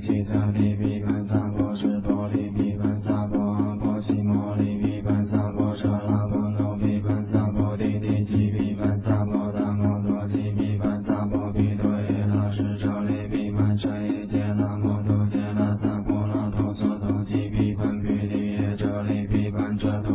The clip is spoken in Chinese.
揭迦帝比班萨婆是波利比班萨婆阿婆悉摩利比班萨婆舍拉波奴比班萨婆帝帝吉比班萨婆达摩多吉比班萨婆比多耶那是哲利比班舍耶揭那摩多揭那萨婆那陀娑陀吉比班毗利耶哲利比班哲多。